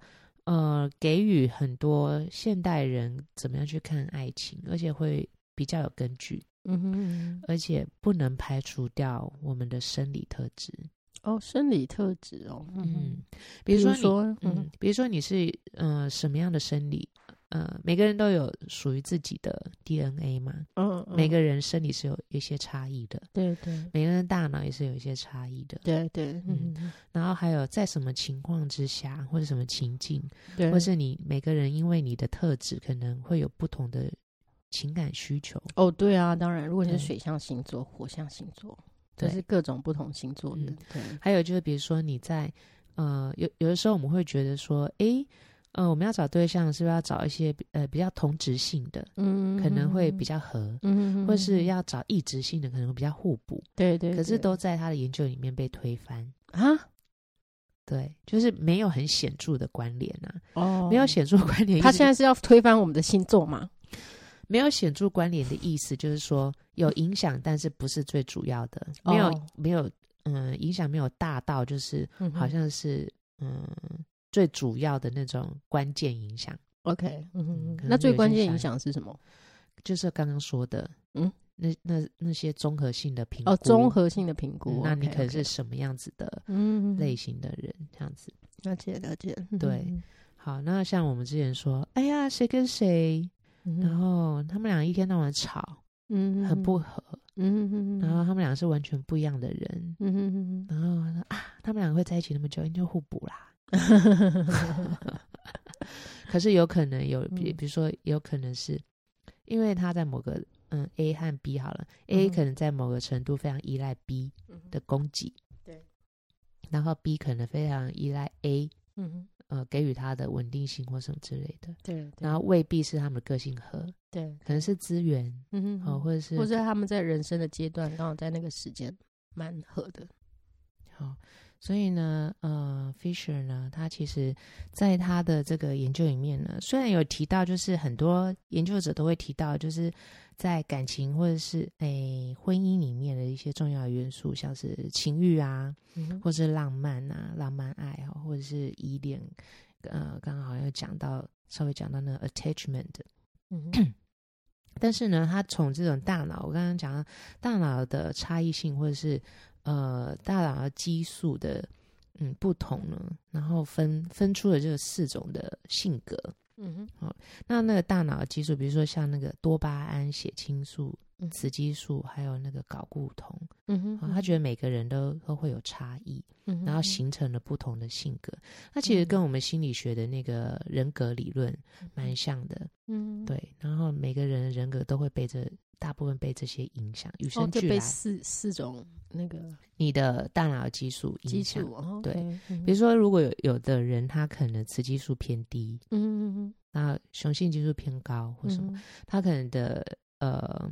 呃，给予很多现代人怎么样去看爱情，而且会比较有根据。嗯哼，而且不能排除掉我们的生理特质。哦，生理特质哦，嗯，比如说，比如说嗯，比如说你是呃什么样的生理？呃，每个人都有属于自己的 DNA 嘛，嗯，嗯，每个人生理是有一些差异的，对对，每个人大脑也是有一些差异的，对对，嗯，嗯，然后还有在什么情况之下，或者什么情境，对，或是你每个人因为你的特质可能会有不同的情感需求。哦，对啊，当然，如果你是水象星座、火象星座，对，就是各种不同星座的，嗯，对。还有就是，比如说你在呃，有有的时候我们会觉得说，诶。呃，我们要找对象，是不是要找一些呃比较同质性的，嗯，可能会比较合，嗯，或是要找异质性的，可能会比较互补，对，对对。可是都在他的研究里面被推翻啊，对，就是没有很显著的关联呐，哦，没有显著关联。他现在是要推翻我们的星座吗？没有显著关联的意思就是说有影响，但是不是最主要的，没有、哦、没有，嗯、呃，影响没有大到就是好像是嗯。呃最主要的那种关键影响，OK，嗯哼，那最关键影响是什么？就是刚刚说的，嗯，那那那些综合性的评估，哦，综合性的评估，那你可能是什么样子的，嗯，类型的人，这样子，了解了解，对，好，那像我们之前说，哎呀，谁跟谁，然后他们俩一天到晚吵，嗯，很不合，嗯，然后他们俩是完全不一样的人，嗯，然后啊，他们俩会在一起那么久，应该互补啦。*laughs* 可是有可能有，比比如说，有可能是因为他在某个嗯 A 和 B 好了，嗯，A 可能在某个程度非常依赖 B 的供给，对，然后 B 可能非常依赖 A，嗯呃，给予他的稳定性或什么之类的，对，对，然后未必是他们的个性合，对，可能是资源，嗯好，或者是或者他们在人生的阶段刚好在那个时间蛮合的，好。所以呢，呃，Fisher 呢，他其实在他的这个研究里面呢，虽然有提到，就是很多研究者都会提到，就是在感情或者是诶、欸、婚姻里面的一些重要元素，像是情欲啊，嗯、或是浪漫啊，浪漫爱啊，或者是依恋，呃，刚刚好像讲到，稍微讲到那个 attachment，嗯，但是呢，他从这种大脑，我刚刚讲到大脑的差异性，或者是。呃，大脑的激素的嗯不同呢，然后分分出了这四种的性格，嗯哼，好、哦，那那个大脑的激素，比如说像那个多巴胺、血清素、雌激素，还有那个睾固酮，嗯哼，哦、他觉得每个人都都会有差异，嗯，然后形成了不同的性格，那其实跟我们心理学的那个人格理论蛮像的，嗯哼，对，然后每个人的人格都会被这。大部分被这些影响，与生俱来。哦、被四四种那个你的大脑激素影响。哦、对，嗯、比如说，如果有有的人他可能雌激素偏低，嗯嗯嗯，那雄性激素偏高或什么，嗯、他可能的呃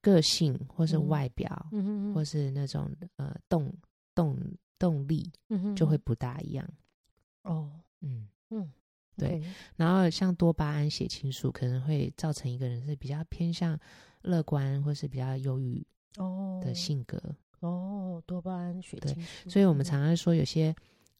个性或是外表，嗯嗯或是那种呃动动动力，嗯就会不大一样。哦，嗯嗯，对。Okay 然后像多巴胺、血清素可能会造成一个人是比较偏向。乐观或是比较忧郁哦的性格。哦，多巴胺、血清素，所以我们常常说有些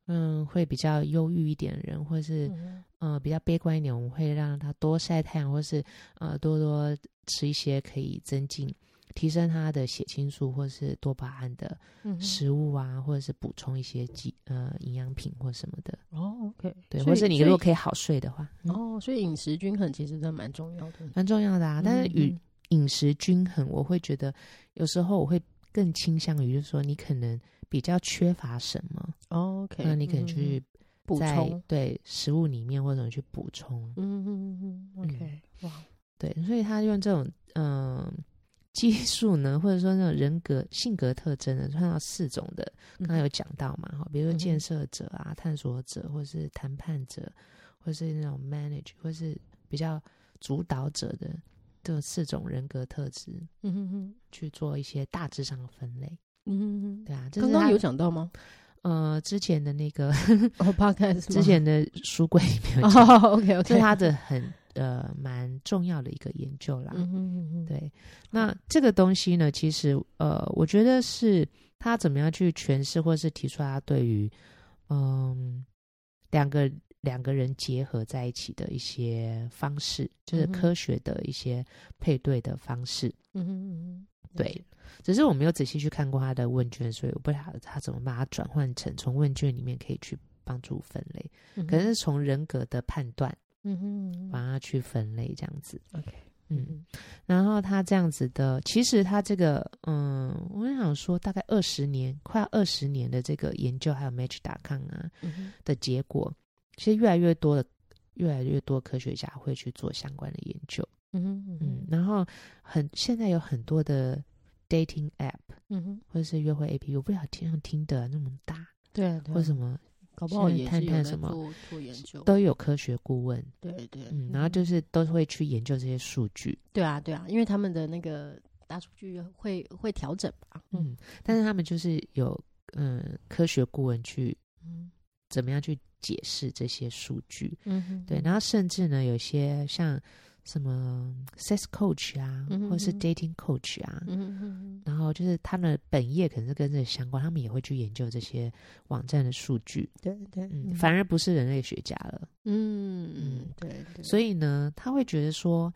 嗯会比较忧郁一点的人，或是嗯、呃、比较悲观一点，我们会让他多晒太阳，或是呃多多吃一些可以增进、提升他的血清素或是多巴胺的食物啊，嗯、或者是补充一些几呃营养品或什么的。哦。OK，对，或是你如果可以好睡的话，哦，所以饮食均衡其实真的蛮重要的，蛮重要的啊。但是与、嗯饮食均衡，我会觉得有时候我会更倾向于，就是说你可能比较缺乏什么，OK，那你可能去补充，对食物里面或者去补充，嗯嗯嗯嗯，OK，哇，对，所以他用这种嗯、呃、激素呢，或者说那种人格性格特征呢，看到四种的，刚刚有讲到嘛，哈，比如说建设者啊、探索者，或是谈判者，或是那种 manage，或是比较主导者的。这四种人格特质，嗯哼哼，去做一些大致上的分类，嗯哼哼，对啊，刚刚有讲到吗？呃，之前的那个哦，Podcast 之前的书柜里面，哦，OK OK，是他的很呃蛮重要的一个研究啦。嗯哼嗯哼对，那这个东西呢，其实呃，我觉得是他怎么样去诠释，或是提出他对于嗯两个两个人结合在一起的一些方式，就是科学的一些配对的方式。嗯哼嗯哼，对。只是我没有仔细去看过他的问卷，所以我不晓得他怎么把它转换成从问卷里面可以去帮助分类，嗯、可能是从人格的判断，嗯哼，把它去分类这样子。OK，嗯，嗯，然后他这样子的，其实他这个，嗯，我想说，大概二十年，快要二十年的这个研究，还有 Match.com 啊、嗯、的结果，其实越来越多的，越来越多科学家会去做相关的研究。嗯哼嗯，嗯，然后很现在有很多的。dating app，嗯哼，或者是约会 app，我不晓得听上听的那么大，对啊，或什。么，搞不好也探探什么做做研究，都有科学顾问，对对，嗯，然后就。是都会去研究这些数据，对啊对啊，因为他们的那个大数据会会调整吧，嗯，但是他们就是有嗯科学顾问去，嗯，怎么样去解释这些数据，嗯哼，对，然后甚至呢，有些像。什么 sex coach 啊，或者是 dating coach 啊，嗯、然后就是他们的本业可能是跟这相关，他们也会去研究这些网站的数据。对对，嗯，反而不是人类学家了。嗯嗯，对，对。所以呢，他会觉得说，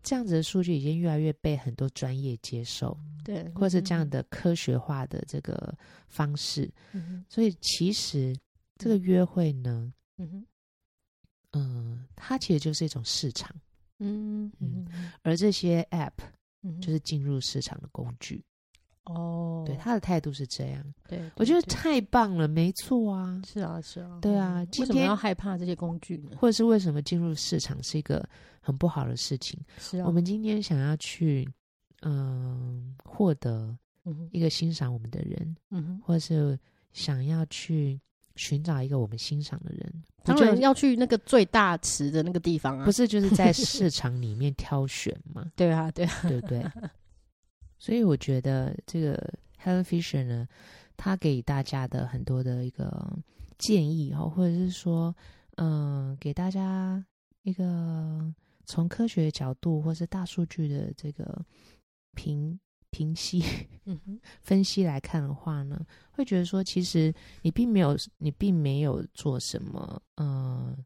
这样子的数据已经越来越被很多专业接受，对，或者是这样的科学化的这个方式。嗯，所以其实这个约会呢，嗯哼，嗯、呃，它其实就是一种市场。嗯嗯，而这些 App 就是进入市场的工具哦。对，他的态度是这样。对，对，我觉得太棒了，没错啊。是啊，是啊。对啊，为什么要害怕这些工具呢？或者是为什么进入市场是一个很不好的事情？是啊。我们今天想要去嗯获得一个欣赏我们的人，嗯哼，或者是想要去。寻找一个我们欣赏的人，当然要去那个最大池的那个地方啊，不是就是在 *laughs* 市场里面挑选吗？对啊，对啊，对不对？*laughs* 所以我觉得这个 Helen Fisher 呢，他给大家的很多的一个建议哦，或者是说，嗯、呃，给大家一个从科学角度或是大数据的这个评。平息，嗯，*laughs* 分析来看的话呢，会觉得说，其实你并没有，你并没有做什么，呃，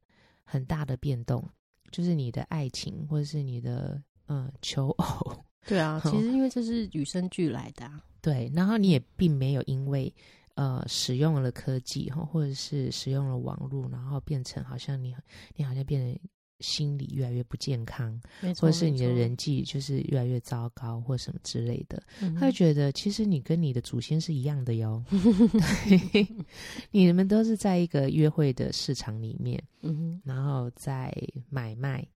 很大的变动，就是你的爱情或者是你的，嗯，求偶，对啊，*laughs* 其实因为这是与生俱来的，啊，对，然后你也并没有因为，呃，使用了科技哈，或者是使用了网络，然后变成好像你，你好像变成。心理越来越不健康，或者是你的人际就是越来越糟糕，或什么之类的。嗯、他会觉得，其实你跟你的祖先是一样的哟。*laughs* 对，你们都是在一个约会的市场里面，嗯、然后在买卖。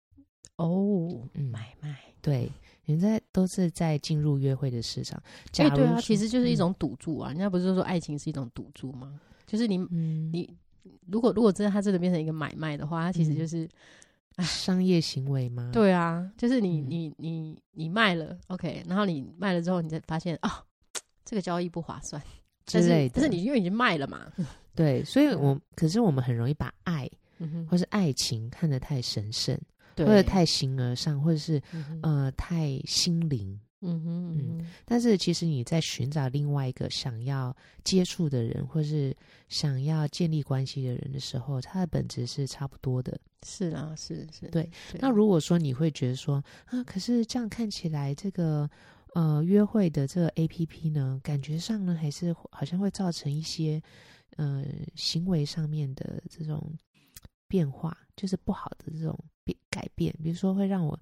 哦，嗯、买卖，对，你们在都是在进入约会的市场。假如、欸、对啊，其实就是一种赌注啊。人家不是说爱情是一种赌注吗？就是你，嗯、你如果如果真的他真的变成一个买卖的话，他其实就是。嗯商业行为吗？对啊，就是你你你你卖了，OK，然后你卖了之后，你才发现哦，*tsk* 这个交易不划算之类的。但是你因为已经卖了嘛，*laughs* 对，所以我可是我们很容易把爱或是爱情看得太神圣，或者太形而上，或者是呃太心灵。嗯哼嗯，但是其实你在寻找另外一个想要接触的人，或是想要建立关系的人的时候，他的本质是差不多的。是啊，是是，对。那如果说你会觉得说啊，可是这样看起来，这个呃约会的这个 APP 呢，感觉上呢还是好像会造成一些呃行为上面的这种变化，就是不好的这种变改变，比如说会让我。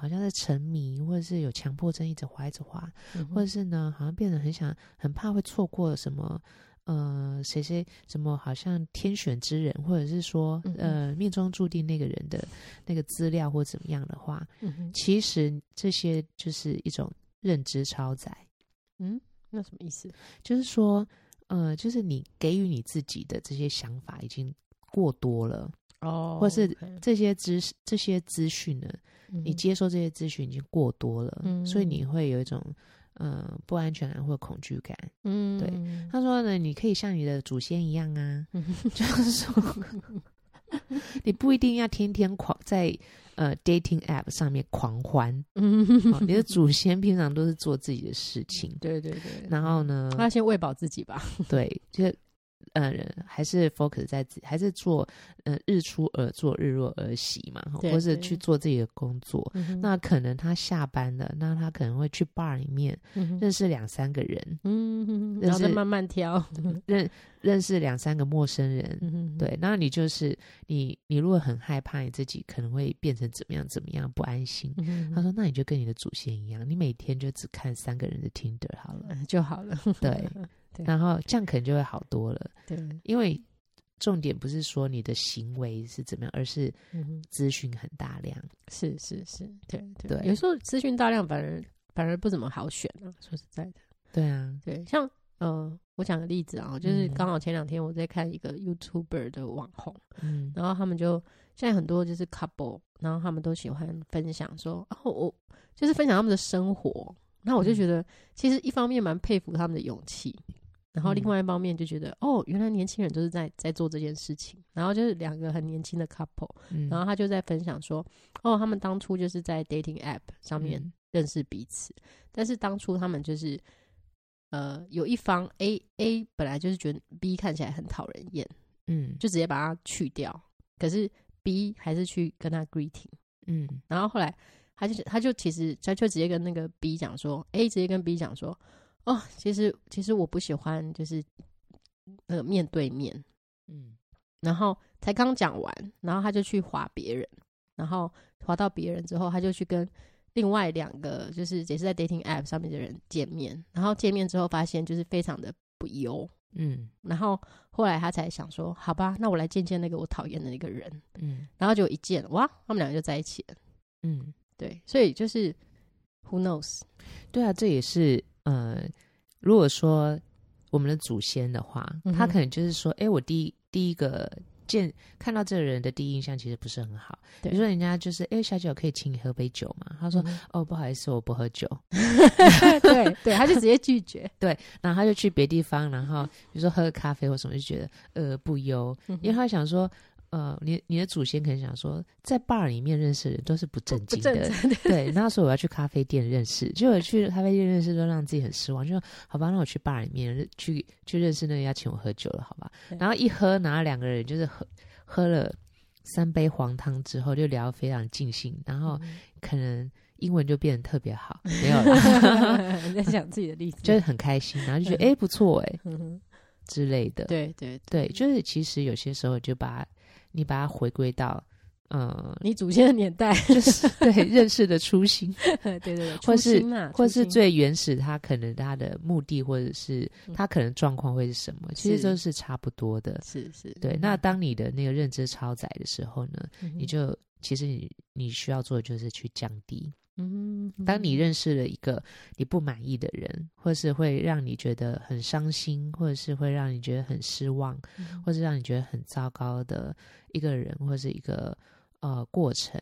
好像在沉迷，或者是有强迫症，一直滑一直滑，嗯、或者是呢，好像变得很想、很怕会错过什么，呃，谁谁什么，好像天选之人，或者是说，呃，命中注定那个人的那个资料或怎么样的话，嗯、其实这些就是一种认知超载。嗯，那什么意思？就是说，呃，就是你给予你自己的这些想法已经过多了哦，或是这些知识、这些资讯呢？你接受这些资讯已经过多了，嗯，所以你会有一种呃不安全感或恐惧感。嗯，对。他说呢，你可以像你的祖先一样啊，嗯、就是说，*laughs* 你不一定要天天狂在呃 dating app 上面狂欢，嗯，你的祖先平常都是做自己的事情，对对对，然后呢，他先喂饱自己吧，对，就。呃，还是 focus 在自己，还是做呃日出而作，日落而息嘛，或者去做自己的工作。那可能他下班了，那他可能会去 bar 里面认识两三个人，嗯，然后再慢慢挑，认认识两三个陌生人，嗯、对。那你就是你，你如果很害怕你自己可能会变成怎么样怎么样不安心，嗯、他说那你就跟你的祖先一样，你每天就只看三个人的 Tinder 好了就好了，对。*laughs* 然后这样可能就会好多了。对，因为重点不是说你的行为是怎么样，而是资讯很大量。是是是，对对，对。有时候资讯大量反而反而不怎么好选啊。说实在的，对啊，对。像呃，我讲个例子啊，就是刚好前两天我在看一个 YouTuber 的网红，嗯，然后他们就现在很多就是 couple，然后他们都喜欢分享说，哦，我就是分享他们的生活。那我就觉得，其实一方面蛮佩服他们的勇气。然后另外一方面就觉得，嗯、哦，原来年轻人都是在在做这件事情。然后就是两个很年轻的 couple，、嗯、然后他就在分享说，哦，他们当初就是在 dating app 上面认识彼此，嗯、但是当初他们就是，呃，有一方 A A 本来就是觉得 B 看起来很讨人厌，嗯，就直接把它去掉，可是 B 还是去跟他 greeting，嗯，然后后来他就他就其实他就直接跟那个 B 讲说，A 直接跟 B 讲说。哦，其实其实我不喜欢，就是那个面对面，嗯，然后才刚讲完，然后他就去划别人，然后划到别人之后，他就去跟另外两个，就是也是在 dating app 上面的人见面，然后见面之后发现就是非常的不优，嗯，然后后来他才想说，好吧，那我来见见那个我讨厌的那个人，嗯，然后就一见，哇，他们两个就在一起了，嗯，对，所以就是 who knows，对啊，这也是。呃，如果说我们的祖先的话，嗯、他可能就是说，哎，我第一第一个见看到这个人的第一印象其实不是很好。比如说，人家就是，哎，小姐可以请你喝杯酒吗？他说，嗯、哦，不好意思，我不喝酒。*laughs* 对对，他就直接拒绝。*laughs* 对，然后他就去别地方，然后比如说喝个咖啡或什么，就觉得呃不优，嗯、因为他想说。呃，你你的祖先可能想说，在 bar 里面认识的人都是不正经的，对。那时候我要去咖啡店认识，结果去咖啡店认识都让自己很失望，就说好吧，那我去 bar 里面去去认识那个要请我喝酒了，好吧。然后一喝，然后两个人就是喝喝了三杯黄汤之后，就聊得非常尽兴，然后可能英文就变得特别好，*laughs* 没有了，在讲自己的例子，就是很开心，然后就觉得哎、*laughs* 欸、不错哎、欸、之类的，对对对，就是其实有些时候就把。你把它回归到，嗯，你祖先的年代，*laughs* 就是对认识的初心，*laughs* 对对对，或是或是最原始，他可能他的目的，或者是他可能状况会是什么，嗯、其实都是差不多的。是是，对。那当你的那个认知超载的时候呢，嗯、你就其实你你需要做的就是去降低。嗯，当你认识了一个你不满意的人，或是会让你觉得很伤心，或者是会让你觉得很失望，嗯、或是让你觉得很糟糕的一个人，或是一个呃过程，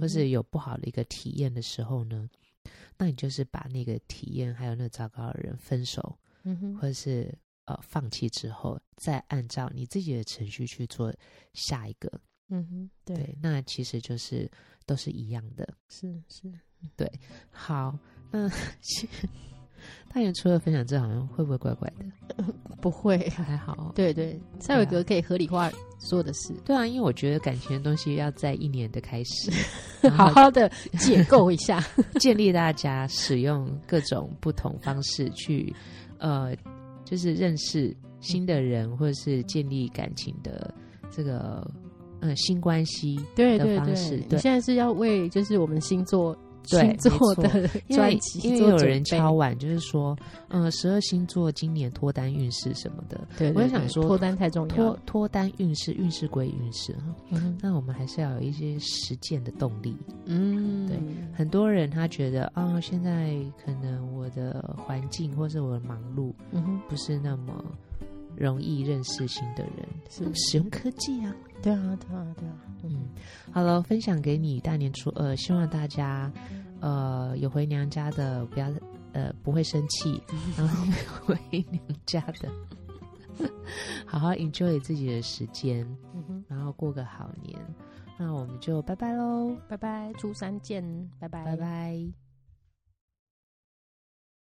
或是有不好的一个体验的时候呢，嗯、那你就是把那个体验还有那个糟糕的人分手，嗯哼，或者是呃放弃之后，再按照你自己的程序去做下一个，嗯哼，对，对，那其实就是都是一样的，是是。对，好，那 *laughs* 大元除了分享这，好像会不会怪怪的？不会，还好。对对，赛维格可以合理化所有的事。对啊，因为我觉得感情的东西要在一年的开始，*laughs* 好好的解构一下，*laughs* 建立大家使用各种不同方式去，呃，就是认识新的人，或者是建立感情的这个呃新关系的方式。对，你现在是要为就是我们星座。对，做的因为因为有人敲碗，就是说，嗯，十二星座今年脱单运势什么的。对，我也想说，脱单太重要。脱脱单运势，运势归运势哈。嗯，那我们还是要有一些实践的动力。嗯，对，很多人他觉得啊，现在可能我的环境或是我的忙碌，嗯，不是那么容易认识新的人，是使用科技啊。对啊，对啊，对啊，嗯，好了，分享给你大年初二，希望大家，呃，有回娘家的不要，呃，不会生气，*laughs* 然后回娘家的，*laughs* 好好 enjoy 自己的时间，然然后过个好年。那我们就拜拜喽，拜拜，初三见，拜拜，拜拜。